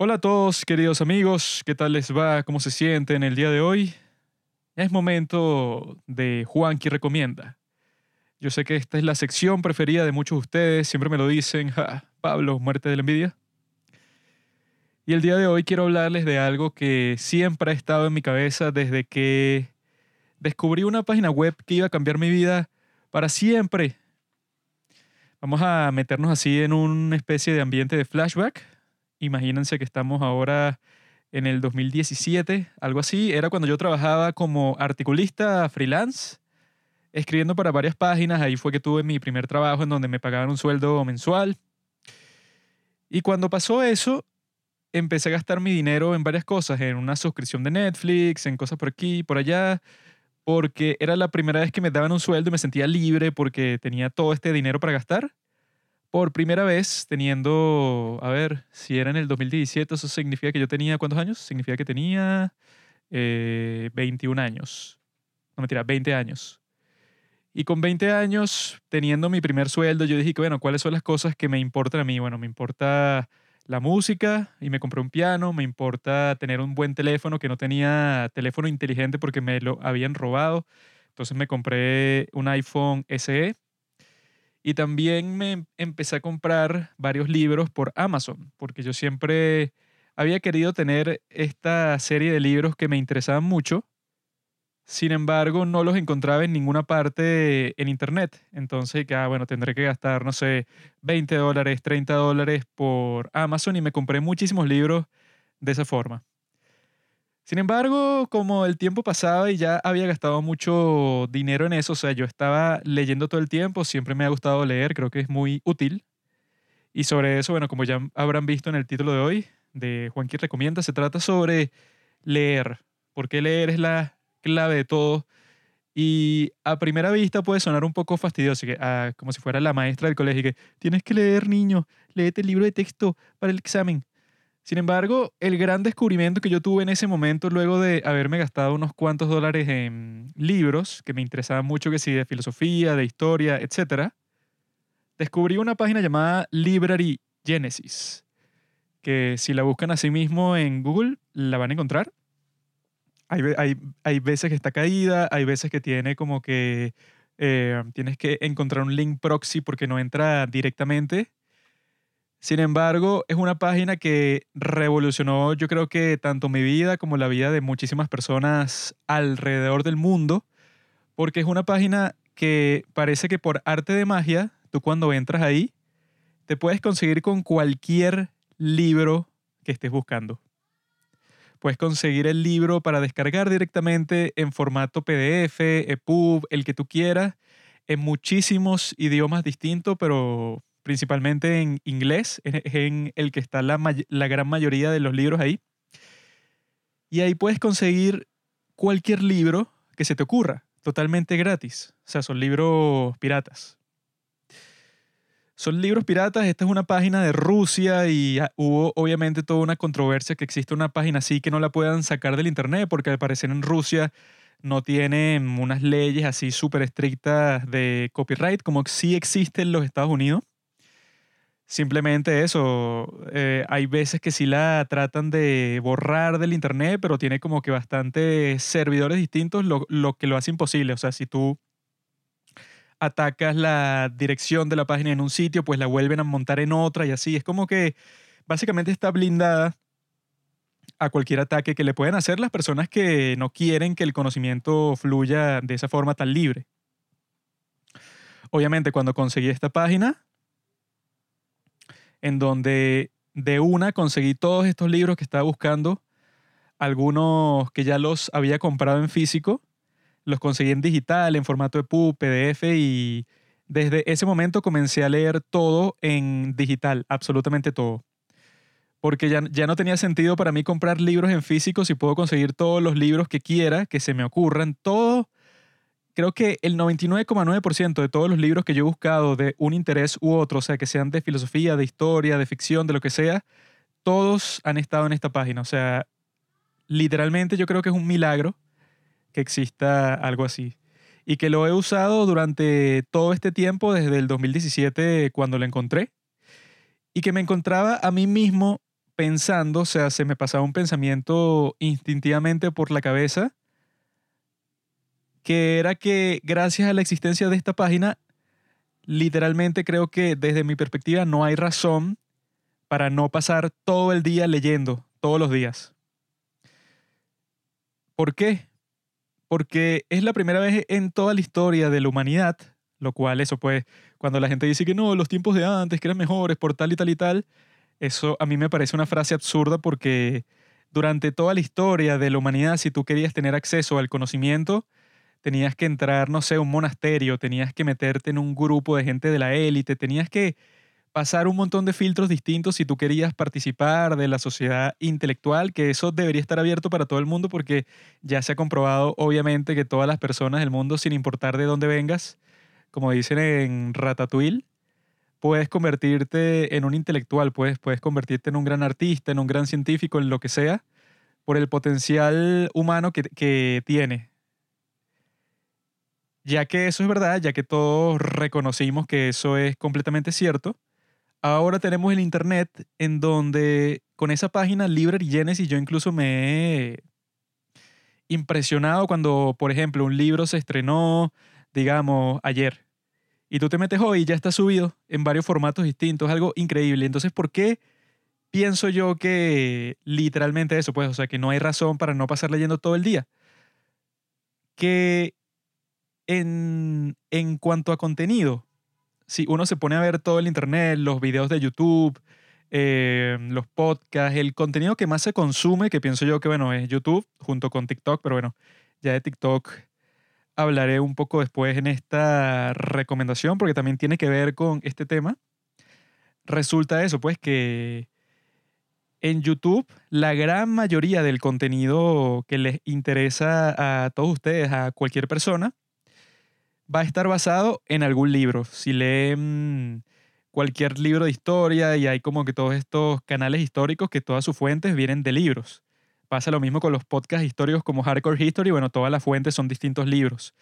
Hola a todos, queridos amigos, ¿qué tal les va? ¿Cómo se sienten el día de hoy? Es momento de Juanqui Recomienda. Yo sé que esta es la sección preferida de muchos de ustedes, siempre me lo dicen, Pablo, muerte de la envidia. Y el día de hoy quiero hablarles de algo que siempre ha estado en mi cabeza desde que descubrí una página web que iba a cambiar mi vida para siempre. Vamos a meternos así en una especie de ambiente de flashback. Imagínense que estamos ahora en el 2017, algo así. Era cuando yo trabajaba como articulista freelance, escribiendo para varias páginas. Ahí fue que tuve mi primer trabajo en donde me pagaban un sueldo mensual. Y cuando pasó eso, empecé a gastar mi dinero en varias cosas, en una suscripción de Netflix, en cosas por aquí, por allá, porque era la primera vez que me daban un sueldo y me sentía libre porque tenía todo este dinero para gastar. Por primera vez teniendo, a ver, si era en el 2017, eso significa que yo tenía, ¿cuántos años? Significa que tenía 21 eh, años. No mentira, 20 años. Y con 20 años, teniendo mi primer sueldo, yo dije que, bueno, ¿cuáles son las cosas que me importan a mí? Bueno, me importa la música y me compré un piano, me importa tener un buen teléfono que no tenía teléfono inteligente porque me lo habían robado. Entonces me compré un iPhone SE y también me empecé a comprar varios libros por Amazon porque yo siempre había querido tener esta serie de libros que me interesaban mucho sin embargo, no los encontraba en ninguna parte en internet. Entonces, que, ah, bueno, tendré que gastar, no sé, 20 dólares, 30 dólares por Amazon y me compré muchísimos libros de esa forma. Sin embargo, como el tiempo pasaba y ya había gastado mucho dinero en eso, o sea, yo estaba leyendo todo el tiempo, siempre me ha gustado leer, creo que es muy útil. Y sobre eso, bueno, como ya habrán visto en el título de hoy, de Juanqui Recomienda, se trata sobre leer. Porque leer es la clave de todo. Y a primera vista puede sonar un poco fastidioso, ah, como si fuera la maestra del colegio, que tienes que leer, niño, léete el libro de texto para el examen. Sin embargo, el gran descubrimiento que yo tuve en ese momento, luego de haberme gastado unos cuantos dólares en libros que me interesaban mucho, que sí, de filosofía, de historia, etc., descubrí una página llamada Library Genesis, que si la buscan así mismo en Google, la van a encontrar. Hay, hay, hay, veces que está caída, hay veces que tiene como que eh, tienes que encontrar un link proxy porque no entra directamente. Sin embargo, es una página que revolucionó yo creo que tanto mi vida como la vida de muchísimas personas alrededor del mundo, porque es una página que parece que por arte de magia, tú cuando entras ahí, te puedes conseguir con cualquier libro que estés buscando. Puedes conseguir el libro para descargar directamente en formato PDF, EPUB, el que tú quieras, en muchísimos idiomas distintos, pero principalmente en inglés, es en el que está la, la gran mayoría de los libros ahí. Y ahí puedes conseguir cualquier libro que se te ocurra, totalmente gratis. O sea, son libros piratas. Son libros piratas, esta es una página de Rusia y hubo obviamente toda una controversia que existe una página así que no la puedan sacar del internet porque al parecer en Rusia no tienen unas leyes así súper estrictas de copyright como sí existe en los Estados Unidos. Simplemente eso, eh, hay veces que sí la tratan de borrar del internet, pero tiene como que bastantes servidores distintos, lo, lo que lo hace imposible. O sea, si tú atacas la dirección de la página en un sitio, pues la vuelven a montar en otra y así. Es como que básicamente está blindada a cualquier ataque que le pueden hacer las personas que no quieren que el conocimiento fluya de esa forma tan libre. Obviamente cuando conseguí esta página, en donde de una conseguí todos estos libros que estaba buscando, algunos que ya los había comprado en físico, los conseguí en digital, en formato EPUB, PDF y desde ese momento comencé a leer todo en digital, absolutamente todo. Porque ya, ya no tenía sentido para mí comprar libros en físico si puedo conseguir todos los libros que quiera, que se me ocurran. Todo, creo que el 99,9% de todos los libros que yo he buscado de un interés u otro, o sea, que sean de filosofía, de historia, de ficción, de lo que sea, todos han estado en esta página. O sea, literalmente yo creo que es un milagro que exista algo así. Y que lo he usado durante todo este tiempo, desde el 2017 cuando lo encontré. Y que me encontraba a mí mismo pensando, o sea, se me pasaba un pensamiento instintivamente por la cabeza, que era que gracias a la existencia de esta página, literalmente creo que desde mi perspectiva no hay razón para no pasar todo el día leyendo, todos los días. ¿Por qué? Porque es la primera vez en toda la historia de la humanidad, lo cual eso pues, cuando la gente dice que no, los tiempos de antes, eran mejores por tal y tal y tal, eso a mí me parece una frase absurda porque durante toda la historia de la humanidad, si tú querías tener acceso al conocimiento, tenías que entrar, no sé, a un monasterio, tenías que meterte en un grupo de gente de la élite, tenías que pasar un montón de filtros distintos si tú querías participar de la sociedad intelectual, que eso debería estar abierto para todo el mundo porque ya se ha comprobado obviamente que todas las personas del mundo, sin importar de dónde vengas, como dicen en Ratatouille, puedes convertirte en un intelectual, puedes, puedes convertirte en un gran artista, en un gran científico, en lo que sea, por el potencial humano que, que tiene. Ya que eso es verdad, ya que todos reconocimos que eso es completamente cierto, ahora tenemos el Internet en donde con esa página Library Genesis yo incluso me he impresionado cuando, por ejemplo, un libro se estrenó, digamos, ayer y tú te metes hoy y ya está subido en varios formatos distintos, algo increíble. Entonces, ¿por qué pienso yo que literalmente eso, pues, o sea, que no hay razón para no pasar leyendo todo el día? Que en, en cuanto a contenido, si uno se pone a ver todo el Internet, los videos de YouTube, eh, los podcasts, el contenido que más se consume, que pienso yo que, bueno, es YouTube junto con TikTok, pero bueno, ya de TikTok hablaré un poco después en esta recomendación porque también tiene que ver con este tema. Resulta eso, pues que en YouTube la gran mayoría del contenido que les interesa a todos ustedes, a cualquier persona, va a estar basado en algún libro. Si leen cualquier libro de historia y hay como que todos estos canales históricos que todas sus fuentes vienen de libros. Pasa lo mismo con los podcasts históricos como Hardcore History, bueno, todas las fuentes son distintos libros.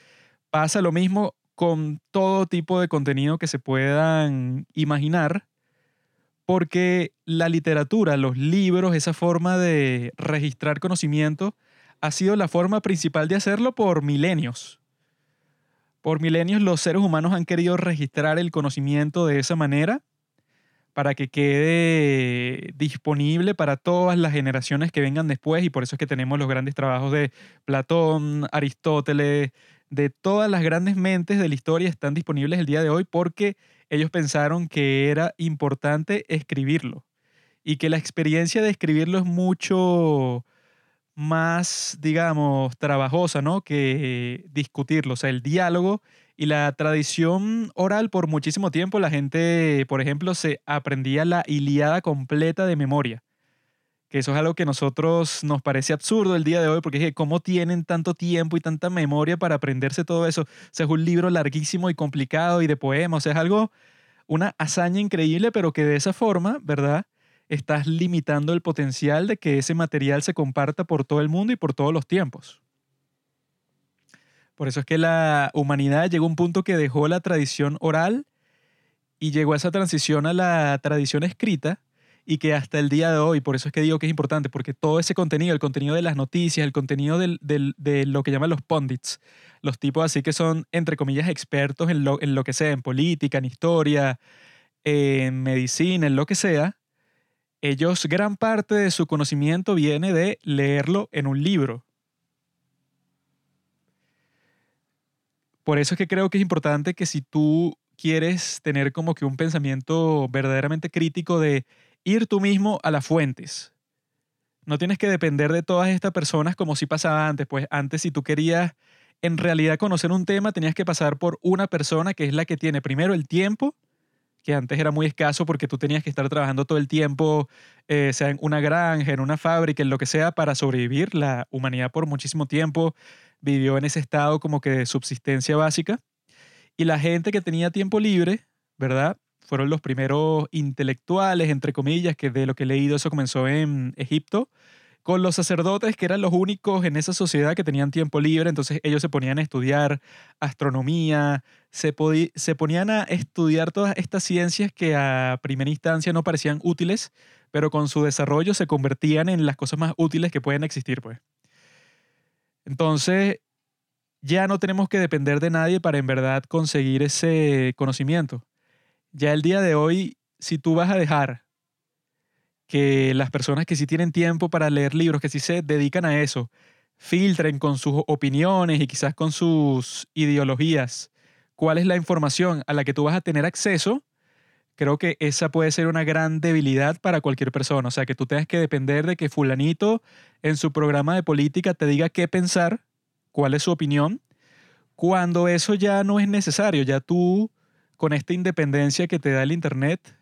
Pasa lo mismo con todo tipo de contenido que se puedan imaginar, porque la literatura, los libros, esa forma de registrar conocimiento, ha sido la forma principal de hacerlo por milenios. Por milenios los seres humanos han querido registrar el conocimiento de esa manera para que quede disponible para todas las generaciones que vengan después y por eso es que tenemos los grandes trabajos de Platón, Aristóteles, de todas las grandes mentes de la historia están disponibles el día de hoy porque ellos pensaron que era importante escribirlo y que la experiencia de escribirlo es mucho más, digamos, trabajosa, ¿no? Que discutirlo, o sea, el diálogo y la tradición oral por muchísimo tiempo, la gente, por ejemplo, se aprendía la Iliada completa de memoria. Que eso es algo que a nosotros nos parece absurdo el día de hoy, porque es ¿cómo tienen tanto tiempo y tanta memoria para aprenderse todo eso? O sea, es un libro larguísimo y complicado y de poemas, o sea, es algo, una hazaña increíble, pero que de esa forma, ¿verdad? Estás limitando el potencial de que ese material se comparta por todo el mundo y por todos los tiempos. Por eso es que la humanidad llegó a un punto que dejó la tradición oral y llegó a esa transición a la tradición escrita y que hasta el día de hoy, por eso es que digo que es importante, porque todo ese contenido, el contenido de las noticias, el contenido de lo que llaman los pundits, los tipos así que son, entre comillas, expertos en lo, en lo que sea, en política, en historia, en medicina, en lo que sea, ellos, gran parte de su conocimiento viene de leerlo en un libro. Por eso es que creo que es importante que si tú quieres tener como que un pensamiento verdaderamente crítico de ir tú mismo a las fuentes. No tienes que depender de todas estas personas como si pasaba antes. Pues antes si tú querías en realidad conocer un tema tenías que pasar por una persona que es la que tiene primero el tiempo, que antes era muy escaso porque tú tenías que estar trabajando todo el tiempo, eh, sea en una granja, en una fábrica, en lo que sea, para sobrevivir. La humanidad por muchísimo tiempo vivió en ese estado como que de subsistencia básica. Y la gente que tenía tiempo libre, ¿verdad? Fueron los primeros intelectuales, entre comillas, que de lo que he leído eso comenzó en Egipto, con los sacerdotes, que eran los únicos en esa sociedad que tenían tiempo libre, entonces ellos se ponían a estudiar astronomía, se, ponían a estudiar todas estas ciencias que a primera instancia no parecían útiles, pero con su desarrollo se convertían en las cosas más útiles que pueden existir, pues. Entonces, ya no tenemos que depender de nadie para en verdad conseguir ese conocimiento. Ya el día de hoy, si tú vas a dejar que las personas que sí tienen tiempo para leer libros, que sí se dedican a eso, filtren con sus opiniones y quizás con sus ideologías cuál es la información a la que tú vas a tener acceso, creo que esa puede ser una gran debilidad para cualquier persona. O sea, que tú tengas que depender de que fulanito en su programa de política te diga qué pensar, cuál es su opinión, cuando eso ya no es necesario. Ya tú, con esta independencia que te da el Internet,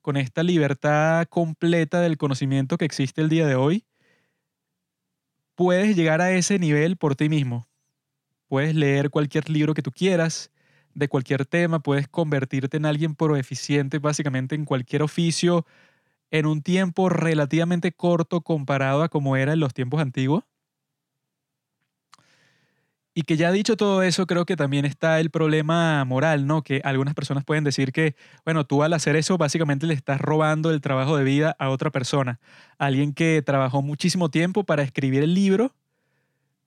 con esta libertad completa del conocimiento que existe el día de hoy, puedes llegar a ese nivel por ti mismo. Puedes leer cualquier libro que tú quieras, de cualquier tema, puedes convertirte en alguien proeficiente básicamente en cualquier oficio en un tiempo relativamente corto comparado a como era en los tiempos antiguos. Y que ya dicho todo eso, creo que también está el problema moral, ¿no? Que algunas personas pueden decir que, bueno, tú al hacer eso básicamente le estás robando el trabajo de vida a otra persona. Alguien que trabajó muchísimo tiempo para escribir el libro,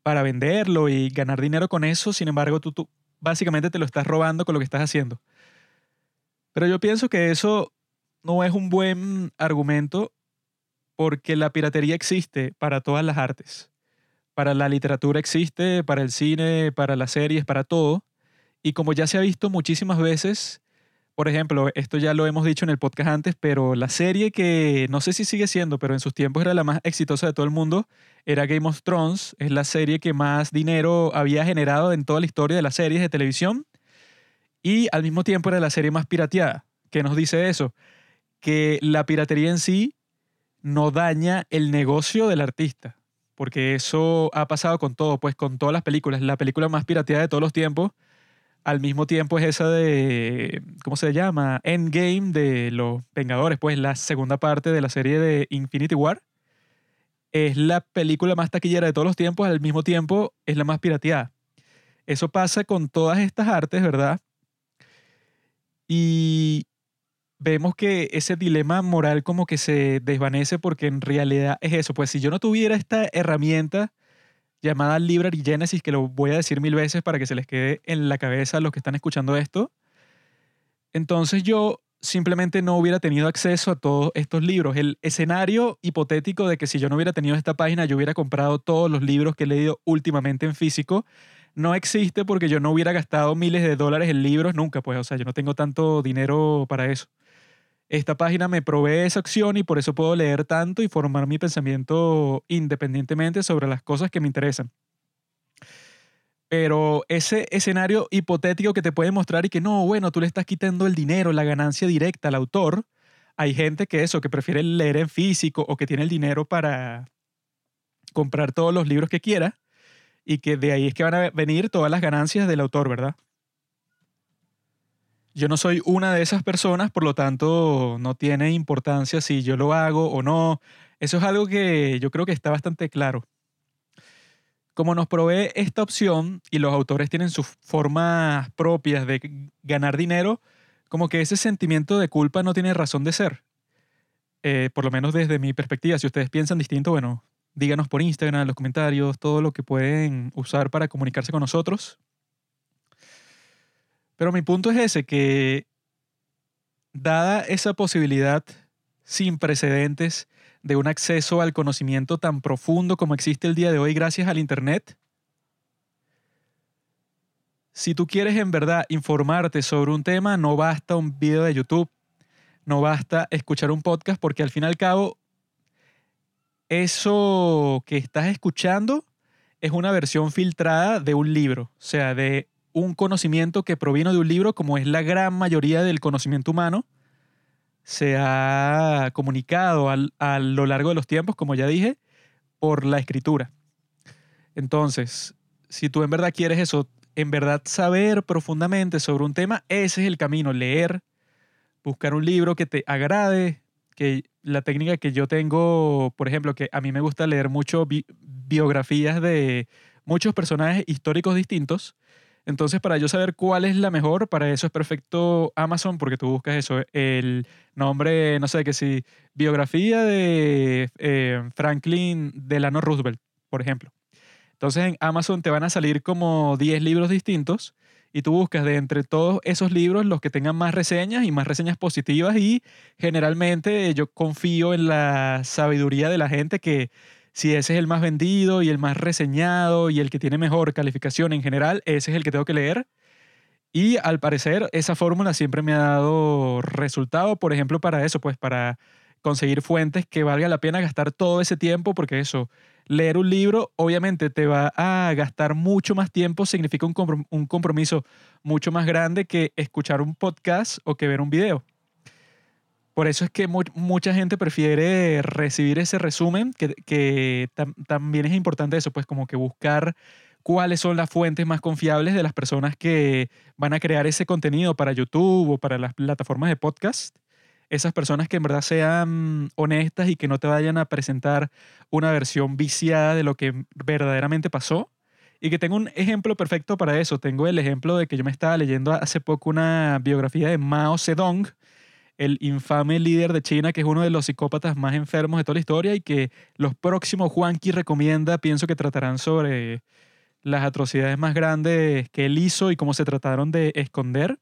para venderlo y ganar dinero con eso, sin embargo, tú, tú básicamente te lo estás robando con lo que estás haciendo. Pero yo pienso que eso no es un buen argumento porque la piratería existe para todas las artes para la literatura existe, para el cine, para las series, para todo. Y como ya se ha visto muchísimas veces, por ejemplo, esto ya lo hemos dicho en el podcast antes, pero la serie que no sé si sigue siendo, pero en sus tiempos era la más exitosa de todo el mundo, era Game of Thrones. Es la serie que más dinero había generado en toda la historia de las series de televisión. Y al mismo tiempo era la serie más pirateada. ¿Qué nos dice eso? Que la piratería en sí no daña el negocio del artista porque eso ha pasado con todo, pues con todas las películas. La película más pirateada de todos los tiempos, al mismo tiempo es esa de, ¿cómo se llama? Endgame de los Vengadores, pues la segunda parte de la serie de Infinity War. Es la película más taquillera de todos los tiempos, al mismo tiempo es la más pirateada. Eso pasa con todas estas artes, ¿verdad? Y vemos que ese dilema moral como que se desvanece porque en realidad es eso. Pues si yo no tuviera esta herramienta llamada Library Genesis, que lo voy a decir mil veces para que se les quede en la cabeza a los que están escuchando esto, entonces yo simplemente no hubiera tenido acceso a todos estos libros. El escenario hipotético de que si yo no hubiera tenido esta página, yo hubiera comprado todos los libros que he leído últimamente en físico, no existe porque yo no hubiera gastado miles de dólares en libros nunca, pues, o sea, yo no tengo tanto dinero para eso. Esta página me provee esa opción y por eso puedo leer tanto y formar mi pensamiento independientemente sobre las cosas que me interesan. Pero ese escenario hipotético que te puede mostrar y que no, bueno, tú le estás quitando el dinero, la ganancia directa al autor. Hay gente que eso, que prefiere leer en físico o que tiene el dinero para comprar todos los libros que quiera y que de ahí es que van a venir todas las ganancias del autor, ¿verdad? Yo no soy una de esas personas, por lo tanto no tiene importancia si yo lo hago o no. Eso es algo que yo creo que está bastante claro. Como nos provee esta opción y los autores tienen sus formas propias de ganar dinero, como que ese sentimiento de culpa no tiene razón de ser. Eh, por lo menos desde mi perspectiva. Si ustedes piensan distinto, bueno, díganos por Instagram, en los comentarios, todo lo que pueden usar para comunicarse con nosotros. Pero mi punto es ese, que dada esa posibilidad sin precedentes de un acceso al conocimiento tan profundo como existe el día de hoy gracias al Internet, si tú quieres en verdad informarte sobre un tema, no basta un video de YouTube, no basta escuchar un podcast, porque al fin y al cabo, eso que estás escuchando es una versión filtrada de un libro, o sea, de un conocimiento que provino de un libro, como es la gran mayoría del conocimiento humano, se ha comunicado a lo largo de los tiempos, como ya dije, por la escritura. Entonces, si tú en verdad quieres eso, en verdad saber profundamente sobre un tema, ese es el camino, leer, buscar un libro que te agrade, que la técnica que yo tengo, por ejemplo, que a mí me gusta leer mucho biografías de muchos personajes históricos distintos. Entonces, para yo saber cuál es la mejor, para eso es perfecto Amazon, porque tú buscas eso, el nombre, no sé, que si, biografía de eh, Franklin Delano Roosevelt, por ejemplo. Entonces, en Amazon te van a salir como 10 libros distintos y tú buscas de entre todos esos libros los que tengan más reseñas y más reseñas positivas y generalmente yo confío en la sabiduría de la gente que si ese es el más vendido y el más reseñado y el que tiene mejor calificación en general, ese es el que tengo que leer. Y al parecer esa fórmula siempre me ha dado resultado, por ejemplo, para eso, pues para conseguir fuentes que valga la pena gastar todo ese tiempo, porque eso, leer un libro obviamente te va a gastar mucho más tiempo, significa un compromiso mucho más grande que escuchar un podcast o que ver un video. Por eso es que mucha gente prefiere recibir ese resumen, que, también es importante eso, pues como que buscar cuáles son las fuentes más confiables de las personas que van a crear ese contenido para YouTube o para las plataformas de podcast. Esas personas que en verdad sean honestas y que no te vayan a presentar una versión viciada de lo que verdaderamente pasó. Y que tengo un ejemplo perfecto para eso. Tengo el ejemplo de que yo me estaba leyendo hace poco una biografía de Mao Zedong, el infame líder de China, que es uno de los psicópatas más enfermos de toda la historia y que los próximos Juanqui recomienda, pienso que tratarán sobre las atrocidades más grandes que él hizo y cómo se trataron de esconder.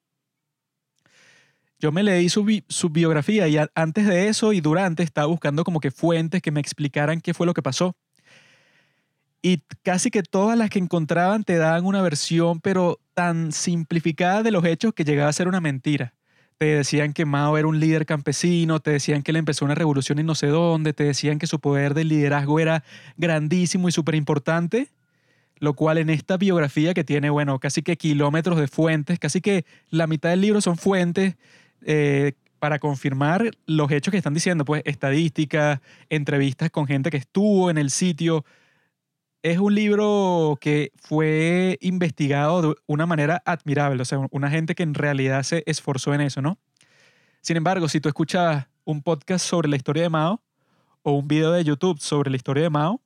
Yo me leí su, su biografía y antes de eso y durante estaba buscando como que fuentes que me explicaran qué fue lo que pasó. Y casi que todas las que encontraban te daban una versión, pero tan simplificada de los hechos que llegaba a ser una mentira te decían que Mao era un líder campesino, te decían que él empezó una revolución en no sé dónde, te decían que su poder de liderazgo era grandísimo y súper importante, lo cual en esta biografía que tiene, bueno, casi que kilómetros de fuentes, casi que la mitad del libro son fuentes eh, para confirmar los hechos que están diciendo, pues estadísticas, entrevistas con gente que estuvo en el sitio, es un libro que fue investigado de una manera admirable, o sea, una gente que en realidad se esforzó en eso, ¿no? Sin embargo, si tú escuchas un podcast sobre la historia de Mao o un video de YouTube sobre la historia de Mao,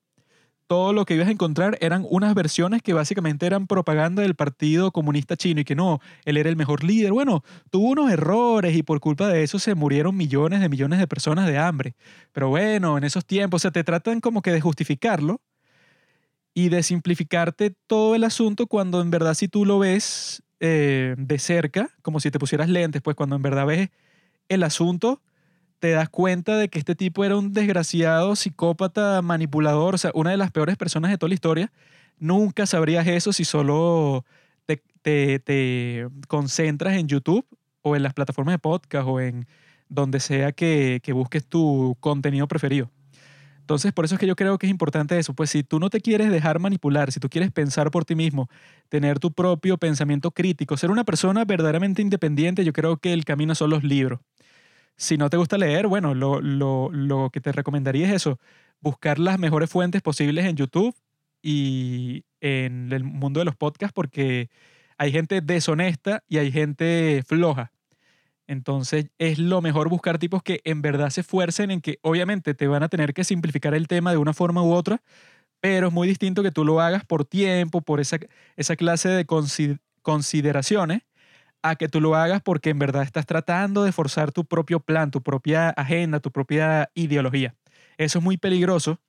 todo lo que ibas a encontrar eran unas versiones que básicamente eran propaganda del Partido Comunista Chino y que no, él era el mejor líder. Bueno, tuvo unos errores y por culpa de eso se murieron millones de millones de personas de hambre. Pero bueno, en esos tiempos, o sea, te tratan como que de justificarlo y de simplificarte todo el asunto cuando en verdad si tú lo ves eh, de cerca, como si te pusieras lentes, pues cuando en verdad ves el asunto, te das cuenta de que este tipo era un desgraciado psicópata manipulador, o sea, una de las peores personas de toda la historia. Nunca sabrías eso si solo te, te, concentras en YouTube o en las plataformas de podcast o en donde sea que, que busques tu contenido preferido. Entonces, por eso es que yo creo que es importante eso. Pues si tú no te quieres dejar manipular, si tú quieres pensar por ti mismo, tener tu propio pensamiento crítico, ser una persona verdaderamente independiente, yo creo que el camino son los libros. Si no te gusta leer, bueno, lo, lo, lo que te recomendaría es eso, buscar las mejores fuentes posibles en YouTube y en el mundo de los podcasts porque hay gente deshonesta y hay gente floja. Entonces es lo mejor buscar tipos que en verdad se esfuercen en que obviamente te van a tener que simplificar el tema de una forma u otra, pero es muy distinto que tú lo hagas por tiempo, por esa, esa clase de consideraciones, a que tú lo hagas porque en verdad estás tratando de forzar tu propio plan, tu propia agenda, tu propia ideología. Eso es muy peligroso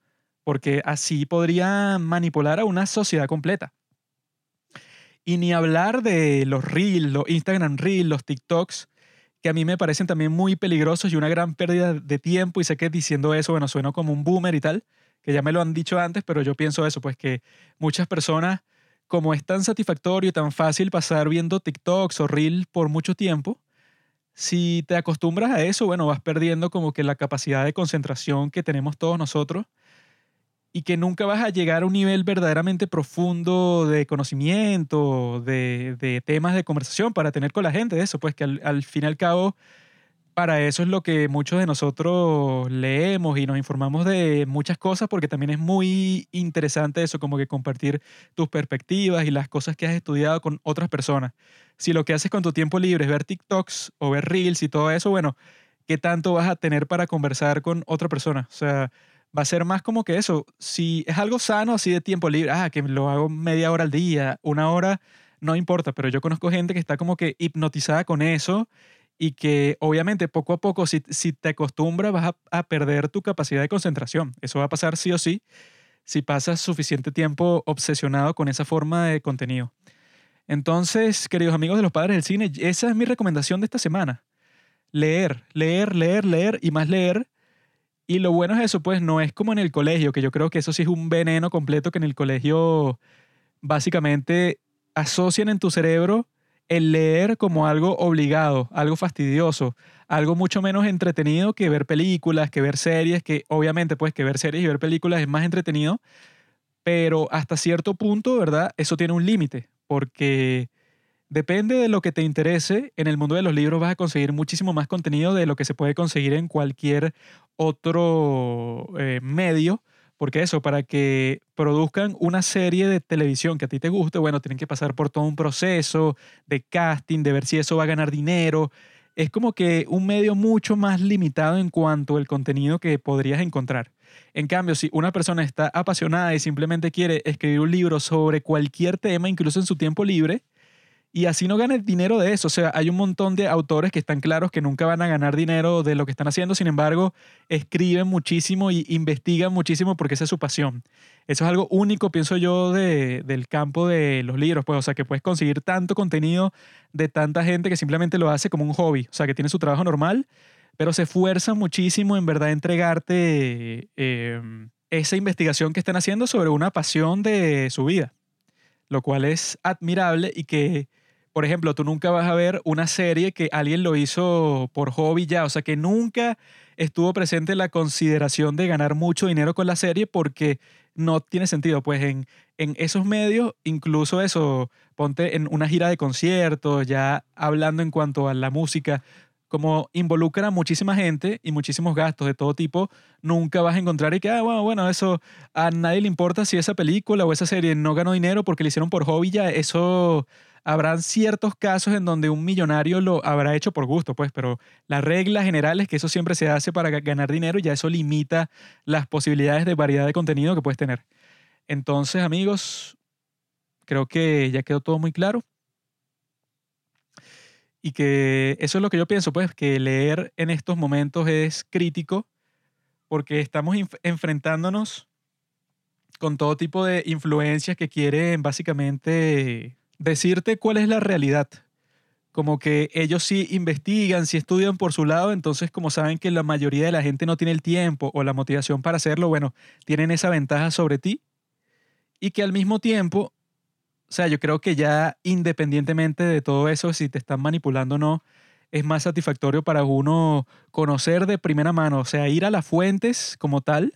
porque así podría manipular a una sociedad completa. Y ni hablar de los Reels, los Instagram Reels, los TikToks, que a mí me parecen también muy peligrosos y una gran pérdida de tiempo. Y sé que diciendo eso, bueno, sueno como un boomer y tal, que ya me lo han dicho antes, pero yo pienso eso, pues que muchas personas, como es tan satisfactorio y tan fácil pasar viendo TikToks o Reels por mucho tiempo, si te acostumbras a eso, bueno, vas perdiendo como que la capacidad de concentración que tenemos todos nosotros y que nunca vas a llegar a un nivel verdaderamente profundo de conocimiento, de, temas de conversación para tener con la gente, de eso, pues que al, fin y al cabo, para eso es lo que muchos de nosotros leemos y nos informamos de muchas cosas, porque también es muy interesante eso, como que compartir tus perspectivas y las cosas que has estudiado con otras personas. Si lo que haces con tu tiempo libre es ver TikToks o ver Reels y todo eso, bueno, qué tanto vas a tener para conversar con otra persona. O sea, va a ser más como que eso. Si es algo sano, así de tiempo libre, ah, que lo hago media hora al día, una hora, no importa, pero yo conozco gente que está como que hipnotizada con eso y que obviamente poco a poco, si, si te acostumbras, vas a, a, perder tu capacidad de concentración. Eso va a pasar sí o sí si pasas suficiente tiempo obsesionado con esa forma de contenido. Entonces, queridos amigos de los padres del cine, esa es mi recomendación de esta semana. Leer, leer, leer, leer y más leer y lo bueno es eso, pues no es como en el colegio, que yo creo que eso sí es un veneno completo que en el colegio básicamente asocian en tu cerebro el leer como algo obligado, algo fastidioso, algo mucho menos entretenido que ver películas, que ver series, que obviamente pues que ver series y ver películas es más entretenido, pero hasta cierto punto, ¿verdad? Eso tiene un límite, porque Depende de lo que te interese, en el mundo de los libros vas a conseguir muchísimo más contenido de lo que se puede conseguir en cualquier otro eh, medio, porque eso, para que produzcan una serie de televisión que a ti te guste, bueno, tienen que pasar por todo un proceso de casting, de ver si eso va a ganar dinero. Es como que un medio mucho más limitado en cuanto al contenido que podrías encontrar. En cambio, si una persona está apasionada y simplemente quiere escribir un libro sobre cualquier tema, incluso en su tiempo libre, y así no gana dinero de eso. O sea, hay un montón de autores que están claros que nunca van a ganar dinero de lo que están haciendo, sin embargo, escriben muchísimo y investigan muchísimo porque esa es su pasión. Eso es algo único, pienso yo, de, del campo de los libros, pues, o sea, que puedes conseguir tanto contenido de tanta gente que simplemente lo hace como un hobby, o sea, que tiene su trabajo normal, pero se esfuerza muchísimo en verdad entregarte em, esa investigación que están haciendo sobre una pasión de su vida, lo cual es admirable y que por ejemplo, tú nunca vas a ver una serie que alguien lo hizo por hobby ya, o sea, que nunca estuvo presente la consideración de ganar mucho dinero con la serie porque no tiene sentido. Pues en, en esos medios, incluso eso, ponte en una gira de conciertos, ya hablando en cuanto a la música, como involucra a muchísima gente y muchísimos gastos de todo tipo, nunca vas a encontrar y que, ah, bueno, bueno, eso a nadie le importa si esa película o esa serie no ganó dinero porque le hicieron por hobby ya, eso habrán ciertos casos en donde un millonario lo habrá hecho por gusto, pues, pero la regla general es que eso siempre se hace para ganar dinero y ya eso limita las posibilidades de variedad de contenido que puedes tener. Entonces, amigos, creo que ya quedó todo muy claro. Y que eso es lo que yo pienso, pues, que leer en estos momentos es crítico porque estamos enfrentándonos con todo tipo de influencias que quieren básicamente decirte cuál es la realidad. Como que ellos sí investigan, sí estudian por su lado, entonces como saben que la mayoría de la gente no tiene el tiempo o la motivación para hacerlo, bueno, tienen esa ventaja sobre ti. Y que al mismo tiempo, o sea, yo creo que ya independientemente de todo eso, si te están manipulando o no, es más satisfactorio para uno conocer de primera mano, o sea, ir a las fuentes como tal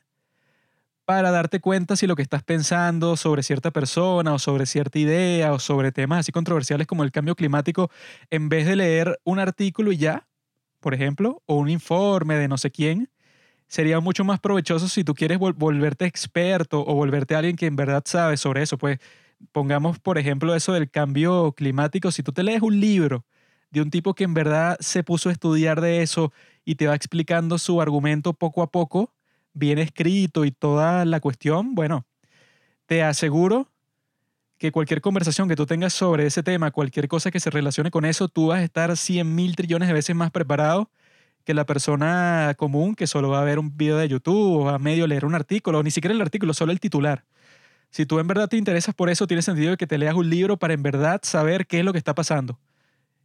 para darte cuenta si lo que estás pensando sobre cierta persona o sobre cierta idea o sobre temas así controversiales como el cambio climático, en vez de leer un artículo y ya, por ejemplo, o un informe de no sé quién, sería mucho más provechoso si tú quieres volverte experto o volverte alguien que en verdad sabe sobre eso. Pues pongamos, por ejemplo, eso del cambio climático. Si tú te lees un libro de un tipo que en verdad se puso a estudiar de eso y te va explicando su argumento poco a poco, bien escrito y toda la cuestión, bueno, te aseguro que cualquier conversación que tú tengas sobre ese tema, cualquier cosa que se relacione con eso, tú vas a estar 100 mil trillones de veces más preparado que la persona común que solo va a ver un video de YouTube o a medio leer un artículo, o ni siquiera el artículo, solo el titular. Si tú en verdad te interesas por eso, tiene sentido que te leas un libro para en verdad saber qué es lo que está pasando.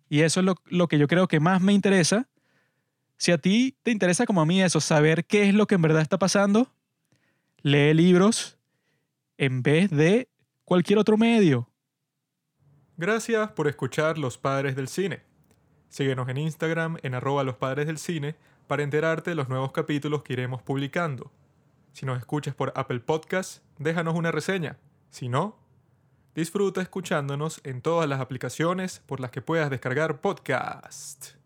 Y eso es lo, lo que yo creo que más me interesa si a ti te interesa como a mí eso, saber qué es lo que en verdad está pasando, lee libros en vez de cualquier otro medio. Gracias por escuchar Los Padres del Cine. Síguenos en Instagram en arroba los padres del cine para enterarte de los nuevos capítulos que iremos publicando. Si nos escuchas por Apple Podcast, déjanos una reseña. Si no, disfruta escuchándonos en todas las aplicaciones por las que puedas descargar podcast.